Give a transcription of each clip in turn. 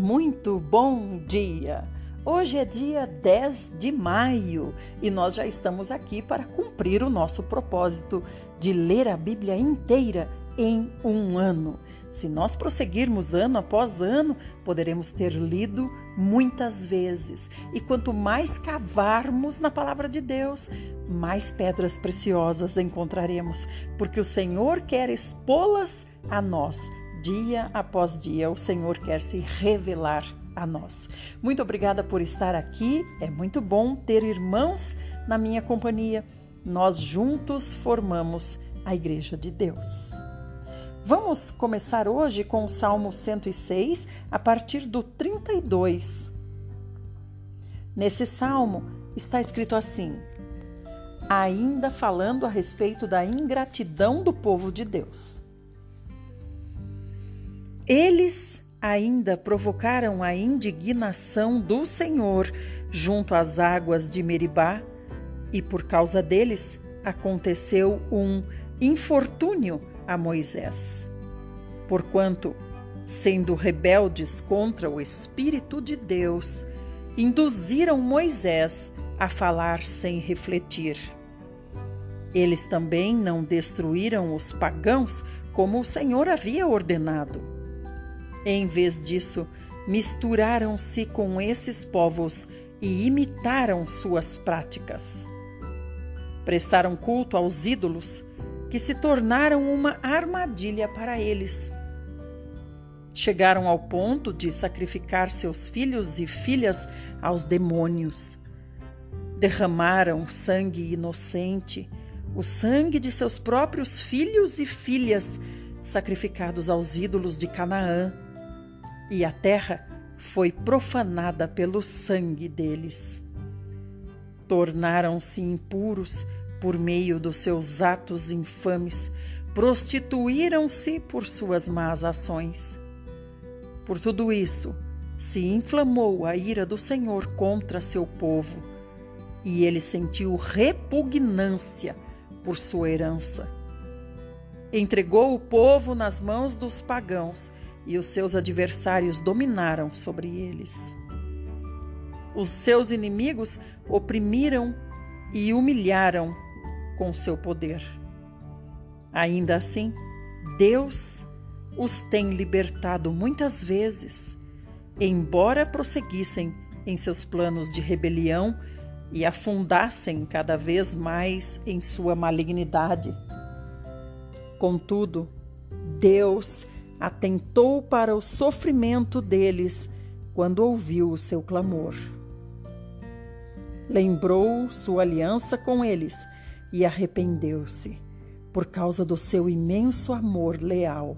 Muito bom dia! Hoje é dia 10 de maio e nós já estamos aqui para cumprir o nosso propósito de ler a Bíblia inteira em um ano. Se nós prosseguirmos ano após ano, poderemos ter lido muitas vezes. E quanto mais cavarmos na palavra de Deus, mais pedras preciosas encontraremos, porque o Senhor quer expô-las a nós dia após dia, o Senhor quer se revelar a nós. Muito obrigada por estar aqui. É muito bom ter irmãos na minha companhia. Nós juntos formamos a Igreja de Deus. Vamos começar hoje com o Salmo 106, a partir do 32. Nesse salmo está escrito assim: ainda falando a respeito da ingratidão do povo de Deus. Eles ainda provocaram a indignação do Senhor junto às águas de Meribá, e por causa deles aconteceu um infortúnio a Moisés. Porquanto, sendo rebeldes contra o Espírito de Deus, induziram Moisés a falar sem refletir. Eles também não destruíram os pagãos como o Senhor havia ordenado em vez disso, misturaram-se com esses povos e imitaram suas práticas. Prestaram culto aos ídolos, que se tornaram uma armadilha para eles. Chegaram ao ponto de sacrificar seus filhos e filhas aos demônios. Derramaram sangue inocente, o sangue de seus próprios filhos e filhas, sacrificados aos ídolos de Canaã e a terra foi profanada pelo sangue deles. Tornaram-se impuros por meio dos seus atos infames, prostituíram-se por suas más ações. Por tudo isso, se inflamou a ira do Senhor contra seu povo, e ele sentiu repugnância por sua herança. Entregou o povo nas mãos dos pagãos e os seus adversários dominaram sobre eles. Os seus inimigos oprimiram e humilharam com seu poder. Ainda assim, Deus os tem libertado muitas vezes, embora prosseguissem em seus planos de rebelião e afundassem cada vez mais em sua malignidade. Contudo, Deus atentou para o sofrimento deles quando ouviu o seu clamor. Lembrou sua aliança com eles e arrependeu-se por causa do seu imenso amor leal.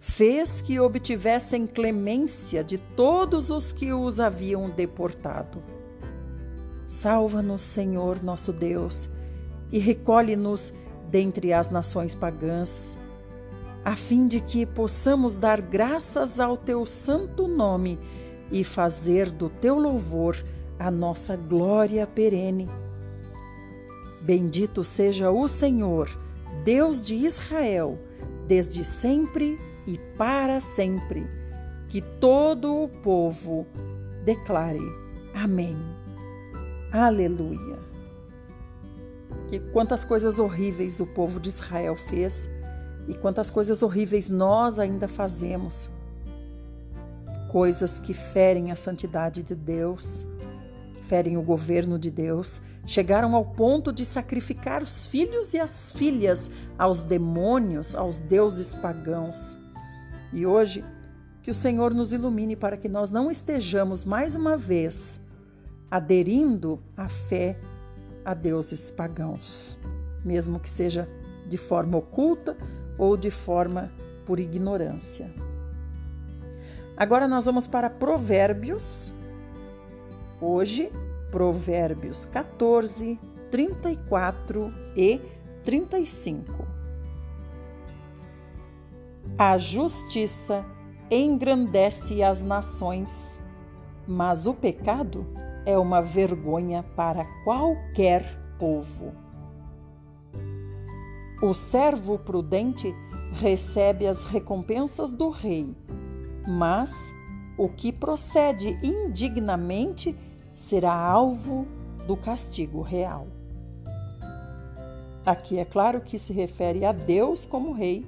Fez que obtivessem clemência de todos os que os haviam deportado. Salva-nos, Senhor nosso Deus, e recolhe-nos dentre as nações pagãs a fim de que possamos dar graças ao teu santo nome e fazer do teu louvor a nossa glória perene. Bendito seja o Senhor, Deus de Israel, desde sempre e para sempre. Que todo o povo declare Amém. Aleluia. Que quantas coisas horríveis o povo de Israel fez e quantas coisas horríveis nós ainda fazemos. Coisas que ferem a santidade de Deus, ferem o governo de Deus, chegaram ao ponto de sacrificar os filhos e as filhas aos demônios, aos deuses pagãos. E hoje, que o Senhor nos ilumine para que nós não estejamos mais uma vez aderindo à fé a deuses pagãos, mesmo que seja de forma oculta ou de forma por ignorância. Agora nós vamos para Provérbios. Hoje, Provérbios 14, 34 e 35. A justiça engrandece as nações, mas o pecado é uma vergonha para qualquer povo. O servo prudente recebe as recompensas do rei, mas o que procede indignamente será alvo do castigo real. Aqui é claro que se refere a Deus como rei,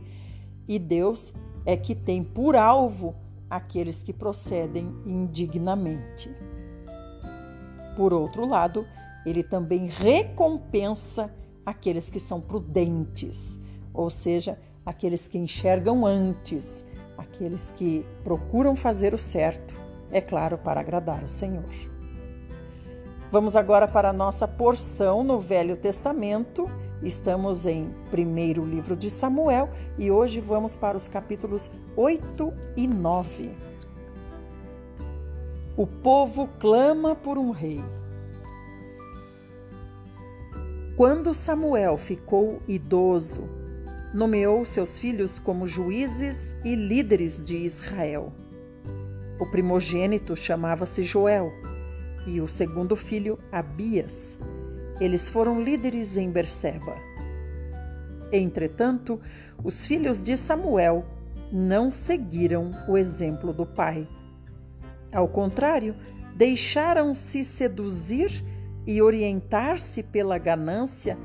e Deus é que tem por alvo aqueles que procedem indignamente. Por outro lado, ele também recompensa aqueles que são prudentes, ou seja, aqueles que enxergam antes, aqueles que procuram fazer o certo, é claro, para agradar o Senhor. Vamos agora para a nossa porção no Velho Testamento. Estamos em primeiro livro de Samuel e hoje vamos para os capítulos 8 e 9. O povo clama por um rei. Quando Samuel ficou idoso, nomeou seus filhos como juízes e líderes de Israel. O primogênito chamava-se Joel e o segundo filho, Abias. Eles foram líderes em Berseba. Entretanto, os filhos de Samuel não seguiram o exemplo do pai. Ao contrário, deixaram-se seduzir e orientar-se pela ganância,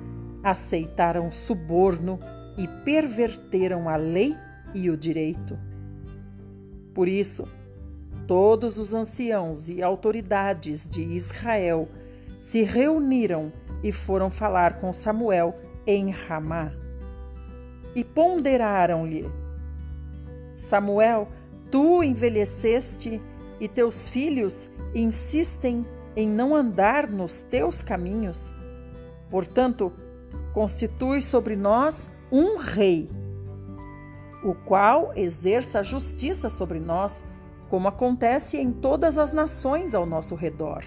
aceitaram suborno e perverteram a lei e o direito. Por isso, todos os anciãos e autoridades de Israel se reuniram e foram falar com Samuel em Ramá. E ponderaram-lhe: Samuel, tu envelheceste e teus filhos insistem em não andar nos teus caminhos. Portanto, constitui sobre nós um rei, o qual exerça a justiça sobre nós, como acontece em todas as nações ao nosso redor.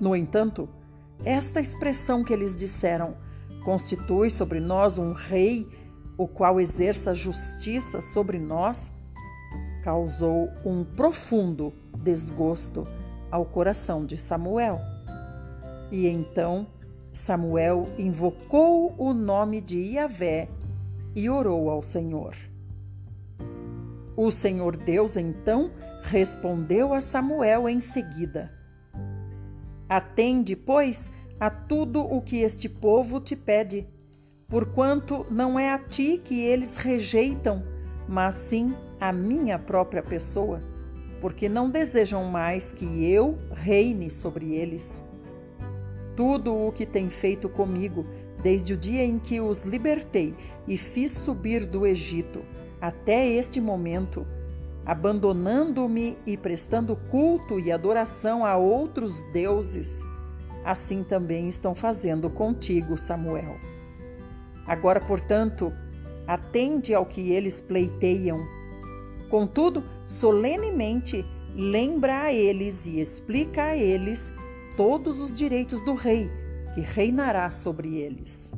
No entanto, esta expressão que eles disseram, constitui sobre nós um rei, o qual exerça justiça sobre nós, causou um profundo desgosto ao coração de Samuel. E então Samuel invocou o nome de Yahvé e orou ao Senhor. O Senhor Deus então respondeu a Samuel em seguida: Atende, pois, a tudo o que este povo te pede, porquanto não é a ti que eles rejeitam, mas sim a minha própria pessoa porque não desejam mais que eu reine sobre eles. Tudo o que tem feito comigo, desde o dia em que os libertei e fiz subir do Egito até este momento, abandonando-me e prestando culto e adoração a outros deuses, assim também estão fazendo contigo, Samuel. Agora, portanto, atende ao que eles pleiteiam Contudo, solenemente lembra a eles e explica a eles todos os direitos do rei, que reinará sobre eles.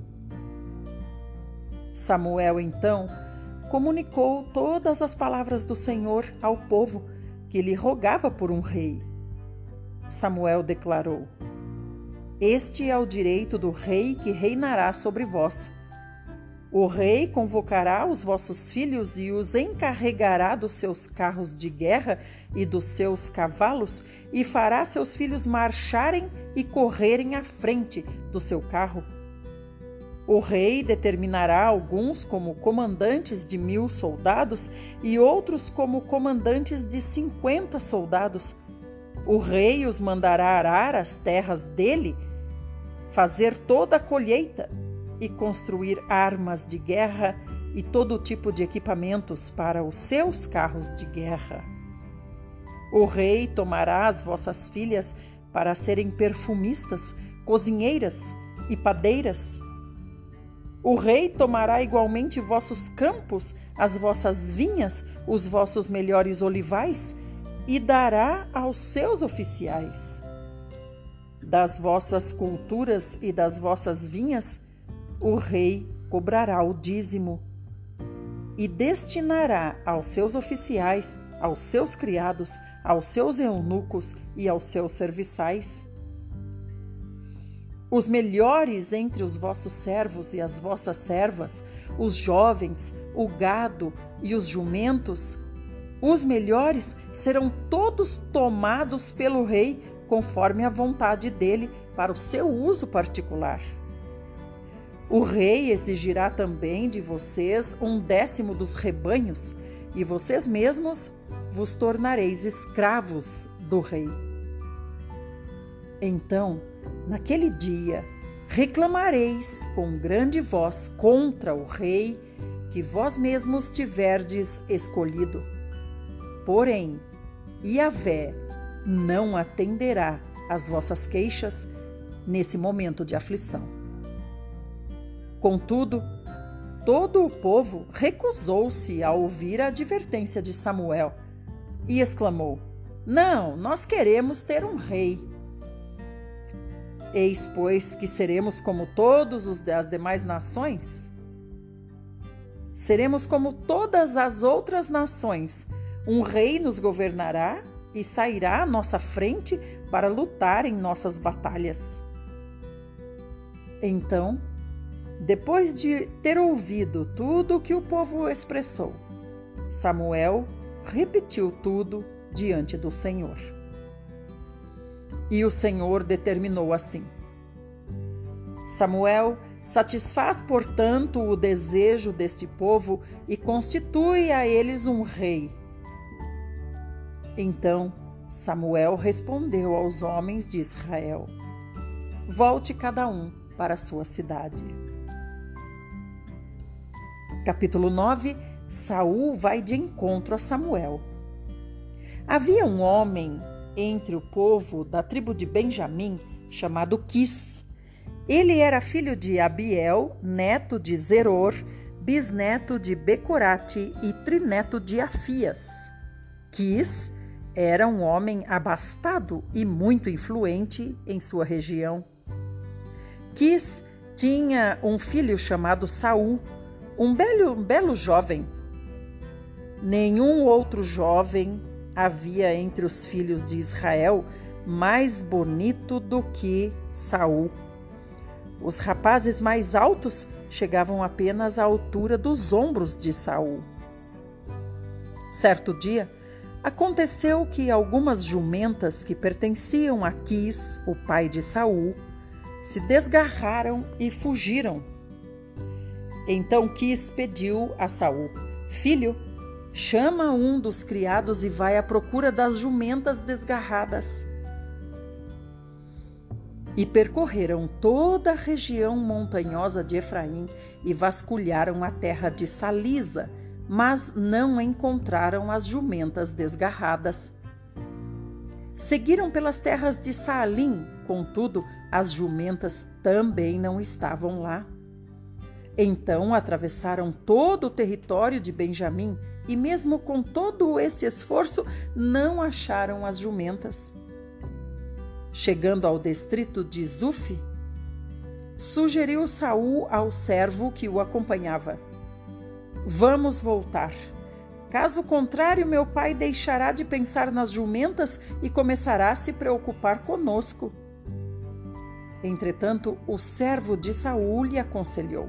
Samuel, então, comunicou todas as palavras do Senhor ao povo, que lhe rogava por um rei. Samuel declarou: Este é o direito do rei que reinará sobre vós o rei convocará os vossos filhos e os encarregará dos seus carros de guerra e dos seus cavalos, e fará seus filhos marcharem e correrem à frente do seu carro. O rei determinará alguns como comandantes de mil soldados e outros como comandantes de cinquenta soldados. O rei os mandará arar as terras dele, fazer toda a colheita e construir armas de guerra e todo tipo de equipamentos para os seus carros de guerra. O rei tomará as vossas filhas para serem perfumistas, cozinheiras e padeiras. O rei tomará igualmente vossos campos, as vossas vinhas, os vossos melhores olivais e dará aos seus oficiais. Das vossas culturas e das vossas vinhas o rei cobrará o dízimo e destinará aos seus oficiais, aos seus criados, aos seus eunucos e aos seus serviçais. Os melhores entre os vossos servos e as vossas servas, os jovens, o gado e os jumentos, Os melhores serão todos tomados pelo rei conforme a vontade dele para o seu uso particular. O rei exigirá também de vocês um décimo dos rebanhos, e vocês mesmos vos tornareis escravos do rei. Então, naquele dia, reclamareis com grande voz contra o rei que vós mesmos tiverdes escolhido. Porém, Yahvé não atenderá às vossas queixas nesse momento de aflição. Contudo, todo o povo recusou-se a ouvir a advertência de Samuel e exclamou: Não, nós queremos ter um rei. Eis, pois, que seremos como todos os das demais nações? Seremos como todas as outras nações. Um rei nos governará e sairá à nossa frente para lutar em nossas batalhas. Então, depois de ter ouvido tudo o que o povo expressou, Samuel repetiu tudo diante do Senhor. E o Senhor determinou assim: Samuel satisfaz, portanto, o desejo deste povo e constitui a eles um rei. Então Samuel respondeu aos homens de Israel: Volte cada um para sua cidade. Capítulo 9 Saul vai de encontro a Samuel. Havia um homem entre o povo da tribo de Benjamim chamado Quis. Ele era filho de Abiel, neto de Zeror, bisneto de Becorate e trineto de Afias. Quis era um homem abastado e muito influente em sua região. Quis tinha um filho chamado Saul, um belo, um belo jovem. Nenhum outro jovem havia entre os filhos de Israel mais bonito do que Saul. Os rapazes mais altos chegavam apenas à altura dos ombros de Saul. Certo dia, aconteceu que algumas jumentas que pertenciam a Quis, o pai de Saul, se desgarraram e fugiram. Então Quis pediu a Saul: Filho, chama um dos criados e vai à procura das jumentas desgarradas. E percorreram toda a região montanhosa de Efraim e vasculharam a terra de Salisa, mas não encontraram as jumentas desgarradas. Seguiram pelas terras de Saalim, contudo, as jumentas também não estavam lá. Então atravessaram todo o território de Benjamim e, mesmo com todo esse esforço, não acharam as jumentas. Chegando ao distrito de Zuf, sugeriu Saul ao servo que o acompanhava: Vamos voltar. Caso contrário, meu pai deixará de pensar nas jumentas e começará a se preocupar conosco. Entretanto, o servo de Saul lhe aconselhou: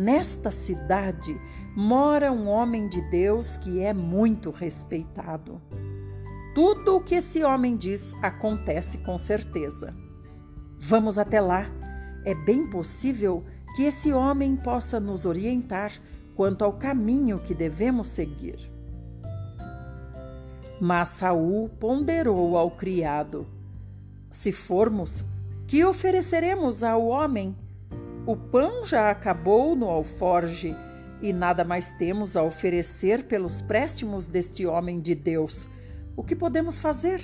Nesta cidade mora um homem de Deus que é muito respeitado. Tudo o que esse homem diz acontece com certeza. Vamos até lá. É bem possível que esse homem possa nos orientar quanto ao caminho que devemos seguir. Mas Saul ponderou ao criado: Se formos, que ofereceremos ao homem? O pão já acabou no alforge e nada mais temos a oferecer pelos préstimos deste homem de Deus. O que podemos fazer?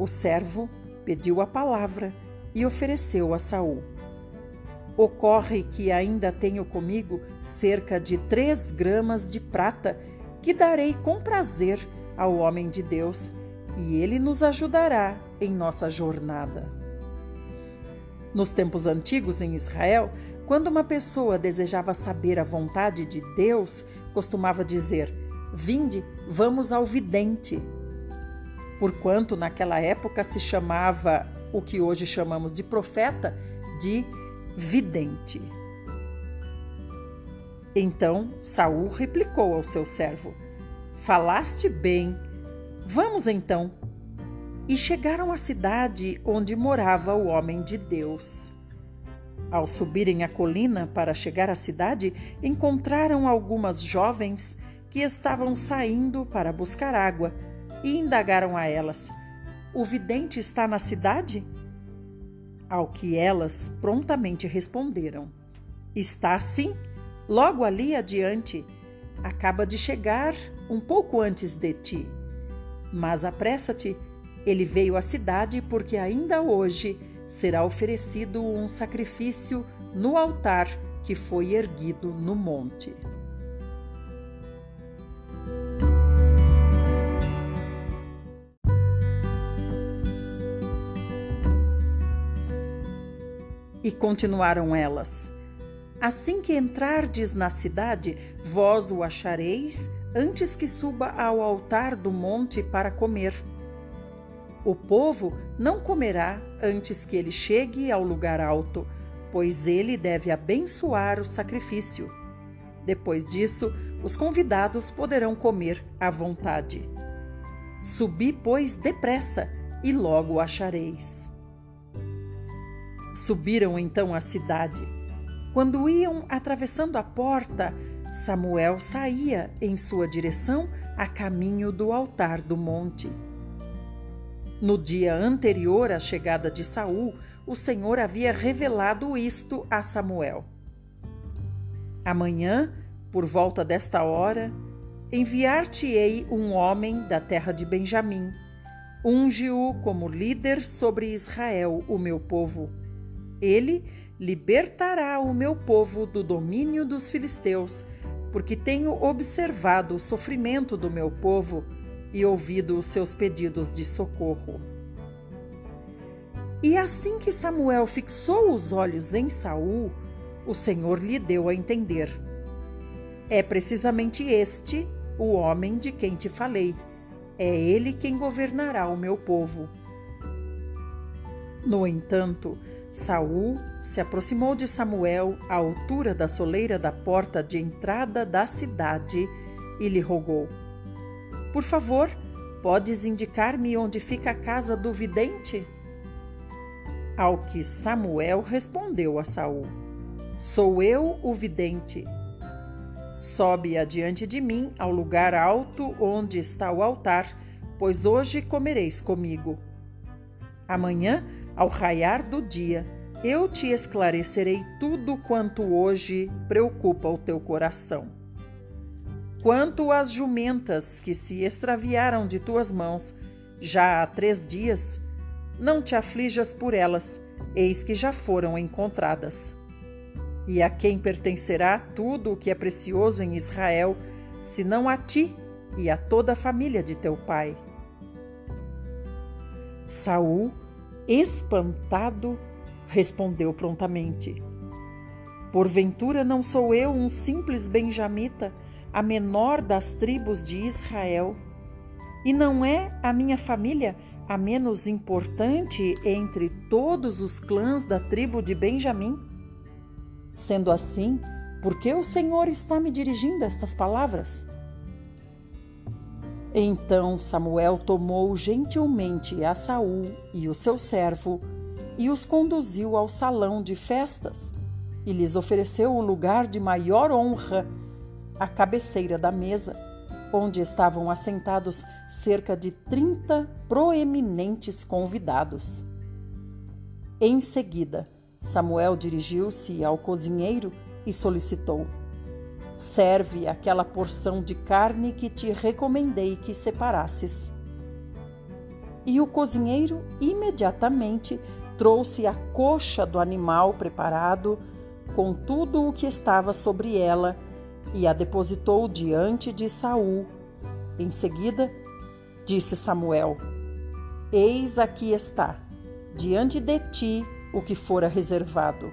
O servo pediu a palavra e ofereceu a Saul. Ocorre que ainda tenho comigo cerca de três gramas de prata que darei com prazer ao homem de Deus, e ele nos ajudará em nossa jornada. Nos tempos antigos em Israel, quando uma pessoa desejava saber a vontade de Deus, costumava dizer: Vinde, vamos ao vidente. Porquanto naquela época se chamava o que hoje chamamos de profeta de vidente. Então Saul replicou ao seu servo: Falaste bem. Vamos então. E chegaram à cidade onde morava o homem de Deus. Ao subirem a colina para chegar à cidade, encontraram algumas jovens que estavam saindo para buscar água e indagaram a elas: O vidente está na cidade? Ao que elas prontamente responderam: Está sim, logo ali adiante. Acaba de chegar um pouco antes de ti. Mas apressa-te, ele veio à cidade porque ainda hoje será oferecido um sacrifício no altar que foi erguido no monte. E continuaram elas: Assim que entrardes na cidade, vós o achareis antes que suba ao altar do monte para comer. O povo não comerá antes que ele chegue ao lugar alto, pois ele deve abençoar o sacrifício. Depois disso, os convidados poderão comer à vontade. Subi, pois, depressa, e logo o achareis. Subiram então à cidade. Quando iam atravessando a porta, Samuel saía em sua direção a caminho do altar do monte. No dia anterior à chegada de Saul, o Senhor havia revelado isto a Samuel. Amanhã, por volta desta hora, enviar-te-ei um homem da terra de Benjamim. Unge-o como líder sobre Israel, o meu povo. Ele libertará o meu povo do domínio dos filisteus, porque tenho observado o sofrimento do meu povo e ouvido os seus pedidos de socorro. E assim que Samuel fixou os olhos em Saul, o Senhor lhe deu a entender: É precisamente este o homem de quem te falei. É ele quem governará o meu povo. No entanto, Saul se aproximou de Samuel à altura da soleira da porta de entrada da cidade e lhe rogou: Por favor, podes indicar-me onde fica a casa do vidente? Ao que Samuel respondeu a Saul: Sou eu o vidente. Sobe adiante de mim ao lugar alto onde está o altar, pois hoje comereis comigo. Amanhã ao raiar do dia, eu te esclarecerei tudo quanto hoje preocupa o teu coração. Quanto às jumentas que se extraviaram de tuas mãos, já há três dias, não te aflijas por elas, eis que já foram encontradas. E a quem pertencerá tudo o que é precioso em Israel, senão a ti e a toda a família de teu pai? Saul Espantado, respondeu prontamente: Porventura não sou eu um simples benjamita, a menor das tribos de Israel? E não é a minha família a menos importante entre todos os clãs da tribo de Benjamim? Sendo assim, por que o Senhor está me dirigindo estas palavras? Então Samuel tomou gentilmente a Saul e o seu servo e os conduziu ao salão de festas e lhes ofereceu o lugar de maior honra, à cabeceira da mesa, onde estavam assentados cerca de trinta proeminentes convidados. Em seguida, Samuel dirigiu-se ao cozinheiro e solicitou: serve aquela porção de carne que te recomendei que separasses. E o cozinheiro imediatamente trouxe a coxa do animal preparado com tudo o que estava sobre ela e a depositou diante de Saul. Em seguida, disse Samuel: Eis aqui está, diante de ti o que fora reservado.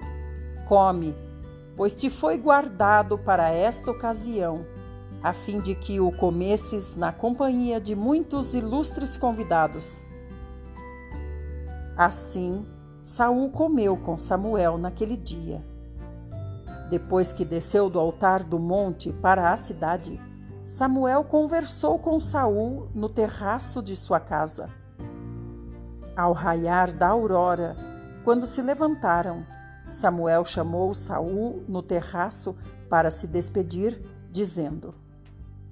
Come pois te foi guardado para esta ocasião, a fim de que o comesses na companhia de muitos ilustres convidados. Assim, Saul comeu com Samuel naquele dia. Depois que desceu do altar do monte para a cidade, Samuel conversou com Saul no terraço de sua casa. Ao raiar da aurora, quando se levantaram, Samuel chamou Saul no terraço para se despedir, dizendo: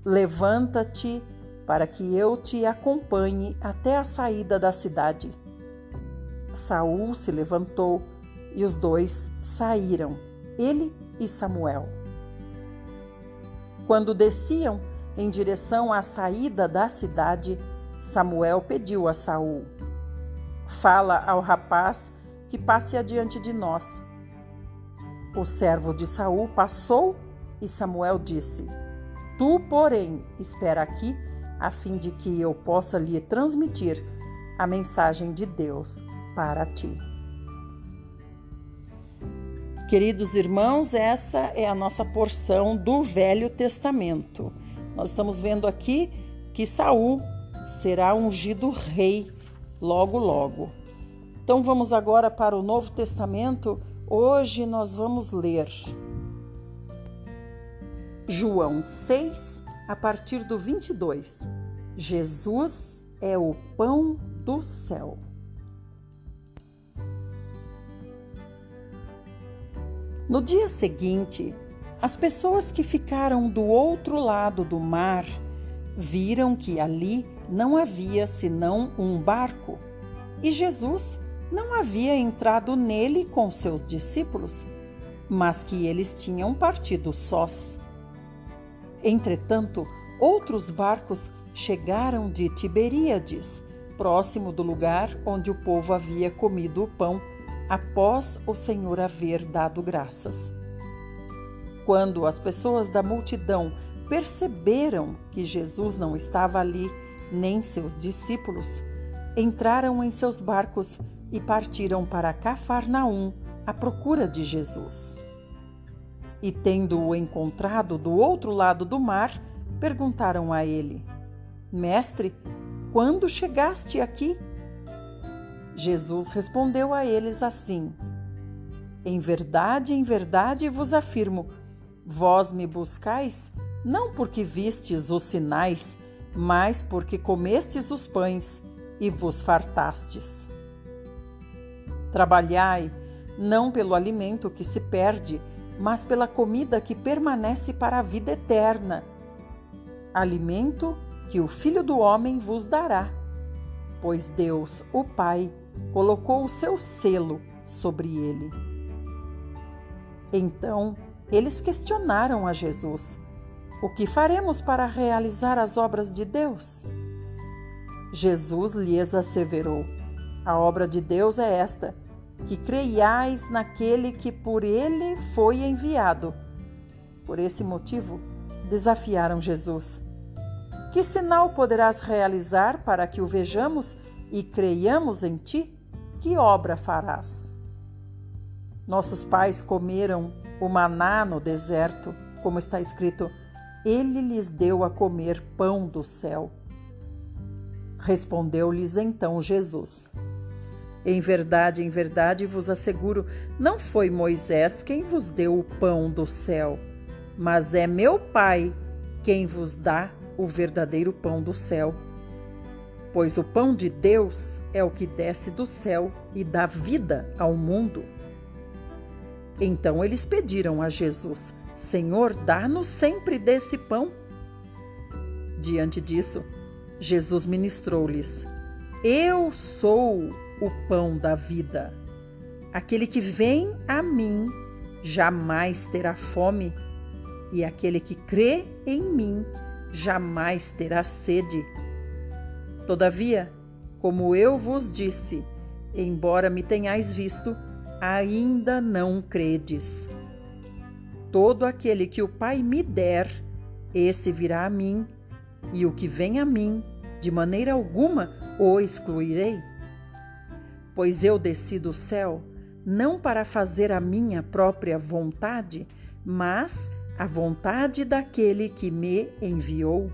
Levanta-te para que eu te acompanhe até a saída da cidade. Saul se levantou e os dois saíram, ele e Samuel. Quando desciam em direção à saída da cidade, Samuel pediu a Saul: Fala ao rapaz que passe adiante de nós. O servo de Saul passou e Samuel disse: Tu, porém, espera aqui, a fim de que eu possa lhe transmitir a mensagem de Deus para ti. Queridos irmãos, essa é a nossa porção do Velho Testamento. Nós estamos vendo aqui que Saul será ungido rei logo logo. Então vamos agora para o Novo Testamento. Hoje nós vamos ler João 6, a partir do 22. Jesus é o pão do céu. No dia seguinte, as pessoas que ficaram do outro lado do mar viram que ali não havia senão um barco e Jesus não havia entrado nele com seus discípulos, mas que eles tinham partido sós. Entretanto, outros barcos chegaram de Tiberíades, próximo do lugar onde o povo havia comido o pão após o Senhor haver dado graças. Quando as pessoas da multidão perceberam que Jesus não estava ali, nem seus discípulos, entraram em seus barcos e partiram para Cafarnaum à procura de Jesus. E tendo-o encontrado do outro lado do mar, perguntaram a ele: Mestre, quando chegaste aqui? Jesus respondeu a eles assim: Em verdade, em verdade vos afirmo, vós me buscais não porque vistes os sinais, mas porque comestes os pães e vos fartastes. Trabalhai não pelo alimento que se perde, mas pela comida que permanece para a vida eterna. Alimento que o Filho do Homem vos dará, pois Deus, o Pai, colocou o seu selo sobre ele. Então eles questionaram a Jesus: O que faremos para realizar as obras de Deus? Jesus lhes asseverou: A obra de Deus é esta, que creiais naquele que por ele foi enviado. Por esse motivo, desafiaram Jesus: Que sinal poderás realizar para que o vejamos e creiamos em ti, que obra farás? Nossos pais comeram o maná no deserto, como está escrito: Ele lhes deu a comer pão do céu. Respondeu-lhes então Jesus: Em verdade, em verdade vos asseguro, não foi Moisés quem vos deu o pão do céu, mas é meu Pai quem vos dá o verdadeiro pão do céu pois o pão de Deus é o que desce do céu e dá vida ao mundo. Então eles pediram a Jesus: Senhor, dá-nos sempre desse pão. Diante disso, Jesus ministrou-lhes: Eu sou o pão da vida. Aquele que vem a mim jamais terá fome, e aquele que crê em mim jamais terá sede. Todavia, como eu vos disse, embora me tenhais visto, ainda não credes. Todo aquele que o Pai me der, esse virá a mim, e o que vem a mim, de maneira alguma o excluirei. Pois eu desci do céu, não para fazer a minha própria vontade, mas a vontade daquele que me enviou.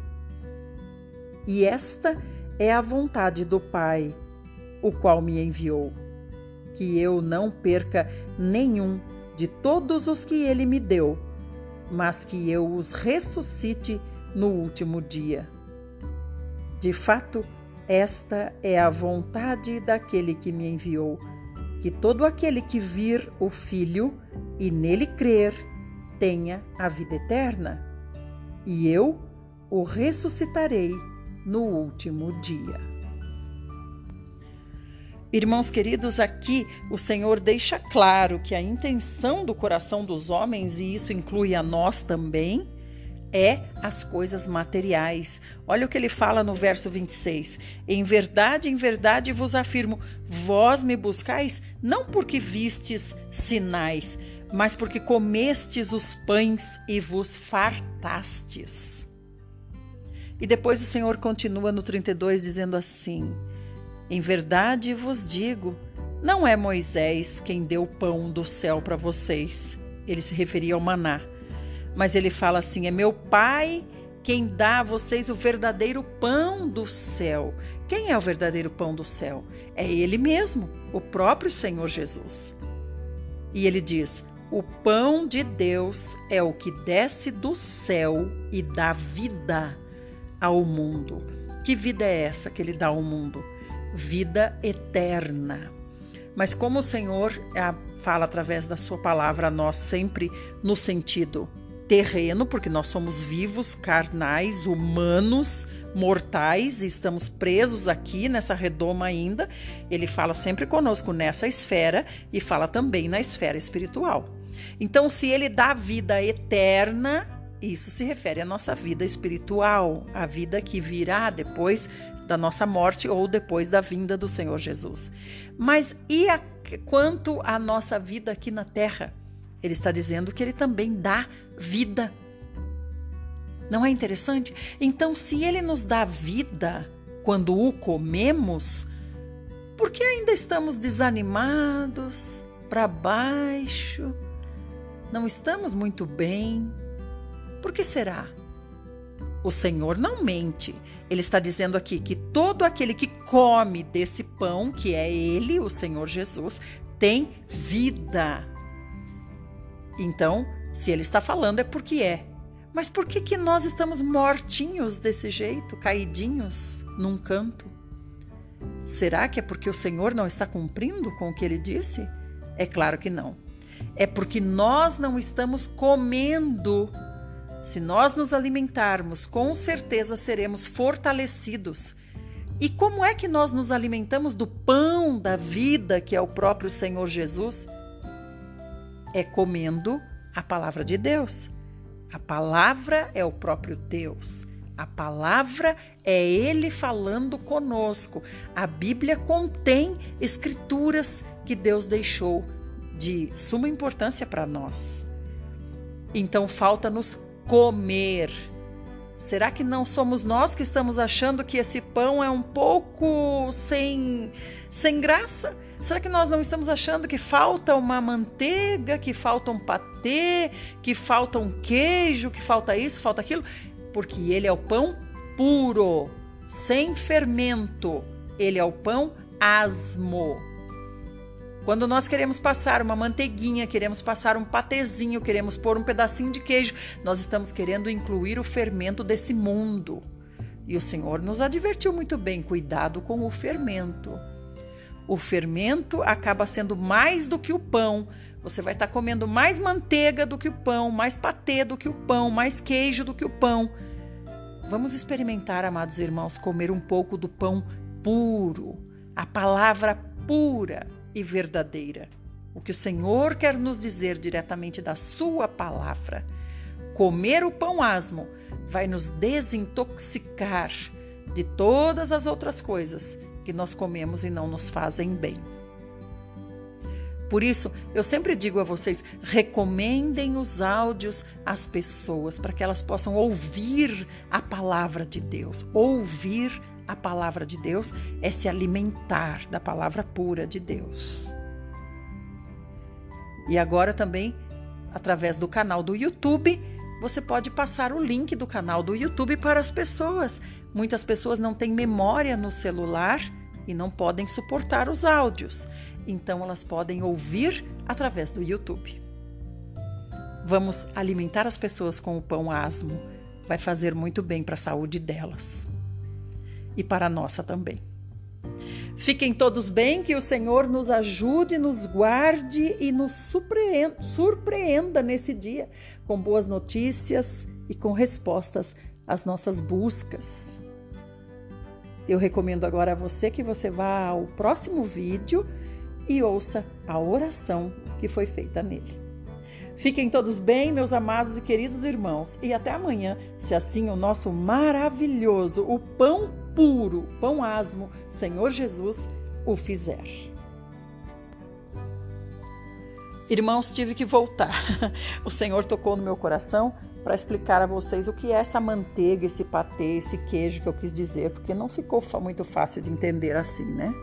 E esta é a vontade do Pai, o qual me enviou, que eu não perca nenhum de todos os que ele me deu, mas que eu os ressuscite no último dia. De fato, esta é a vontade daquele que me enviou, que todo aquele que vir o Filho e nele crer tenha a vida eterna, e eu o ressuscitarei no último dia. Irmãos queridos, aqui o Senhor deixa claro que a intenção do coração dos homens, e isso inclui a nós também, é as coisas materiais. Olha o que ele fala no verso 26. Em verdade, em verdade vos afirmo: vós me buscais não porque vistes sinais, mas porque comestes os pães e vos fartastes. E depois o Senhor continua no 32 dizendo assim: Em verdade vos digo, não é Moisés quem deu o pão do céu para vocês. Ele se referia ao maná. Mas ele fala assim: é meu Pai quem dá a vocês o verdadeiro pão do céu. Quem é o verdadeiro pão do céu? É Ele mesmo, o próprio Senhor Jesus. E ele diz: o pão de Deus é o que desce do céu e dá vida ao mundo. Que vida é essa que ele dá ao mundo? Vida eterna. Mas como o Senhor ah, fala através da sua palavra a nós sempre no sentido terreno, porque nós somos vivos, carnais, humanos, mortais, e estamos presos aqui nessa redoma ainda. Ele fala sempre conosco nessa esfera e fala também na esfera espiritual. Então, se ele dá vida eterna, isso se refere à nossa vida espiritual, a vida que virá depois da nossa morte ou depois da vinda do Senhor Jesus. Mas e a, quanto à nossa vida aqui na terra? Ele está dizendo que ele também dá vida. Não é interessante? Então, se ele nos dá vida quando o comemos, por que ainda estamos desanimados, para baixo? Não estamos muito bem? Por que será? O Senhor não mente. Ele está dizendo aqui que todo aquele que come desse pão, que é Ele, o Senhor Jesus, tem vida. Então, se ele está falando é porque é. Mas por que, que nós estamos mortinhos desse jeito, caidinhos num canto? Será que é porque o Senhor não está cumprindo com o que ele disse? É claro que não. É porque nós não estamos comendo. Se nós nos alimentarmos, com certeza seremos fortalecidos. E como é que nós nos alimentamos do pão da vida, que é o próprio Senhor Jesus? é comendo a palavra de Deus. A palavra é o próprio Deus. A palavra é Ele falando conosco. A Bíblia contém escrituras que Deus deixou de suma importância para nós. Então falta-nos comer. Será que não somos nós que estamos achando que esse pão é um pouco sem, sem graça? Será que nós não estamos achando que falta uma manteiga, que falta um patê, que falta um queijo, que falta isso, falta aquilo? Porque ele é o pão puro, sem fermento. Ele é o pão asmo. Quando nós queremos passar uma manteiguinha, queremos passar um patezinho, queremos pôr um pedacinho de queijo, nós estamos querendo incluir o fermento desse mundo. E o Senhor nos advertiu muito bem: cuidado com o fermento. O fermento acaba sendo mais do que o pão. Você vai estar comendo mais manteiga do que o pão, mais patê do que o pão, mais queijo do que o pão. Vamos experimentar, amados irmãos, comer um pouco do pão puro, a palavra pura e verdadeira. O que o Senhor quer nos dizer diretamente da Sua palavra. Comer o pão asmo vai nos desintoxicar de todas as outras coisas que nós comemos e não nos fazem bem. Por isso, eu sempre digo a vocês: recomendem os áudios às pessoas para que elas possam ouvir a palavra de Deus. Ouvir a palavra de Deus é se alimentar da palavra pura de Deus. E agora também, através do canal do YouTube, você pode passar o link do canal do YouTube para as pessoas Muitas pessoas não têm memória no celular e não podem suportar os áudios, então elas podem ouvir através do YouTube. Vamos alimentar as pessoas com o pão asmo. Vai fazer muito bem para a saúde delas e para a nossa também. Fiquem todos bem, que o Senhor nos ajude, nos guarde e nos surpreenda, surpreenda nesse dia com boas notícias e com respostas às nossas buscas. Eu recomendo agora a você que você vá ao próximo vídeo e ouça a oração que foi feita nele. Fiquem todos bem, meus amados e queridos irmãos, e até amanhã, se assim o nosso maravilhoso, o pão puro, pão asmo, Senhor Jesus, o fizer. Irmãos, tive que voltar. O Senhor tocou no meu coração para explicar a vocês o que é essa manteiga, esse patê, esse queijo que eu quis dizer, porque não ficou muito fácil de entender assim, né?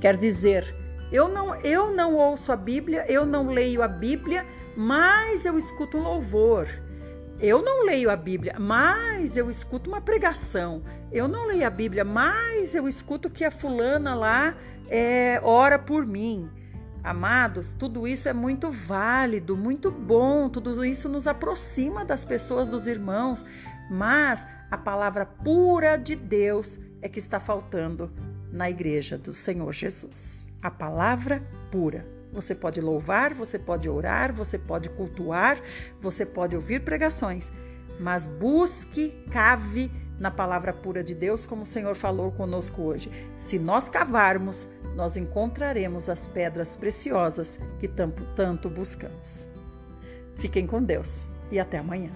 Quer dizer, eu não, eu não ouço a Bíblia, eu não leio a Bíblia, mas eu escuto um louvor. Eu não leio a Bíblia, mas eu escuto uma pregação. Eu não leio a Bíblia, mas eu escuto que a fulana lá é, ora por mim. Amados, tudo isso é muito válido, muito bom, tudo isso nos aproxima das pessoas, dos irmãos, mas a palavra pura de Deus é que está faltando na igreja do Senhor Jesus. A palavra pura. Você pode louvar, você pode orar, você pode cultuar, você pode ouvir pregações, mas busque, cave na palavra pura de Deus, como o Senhor falou conosco hoje. Se nós cavarmos, nós encontraremos as pedras preciosas que tanto, tanto buscamos. Fiquem com Deus e até amanhã.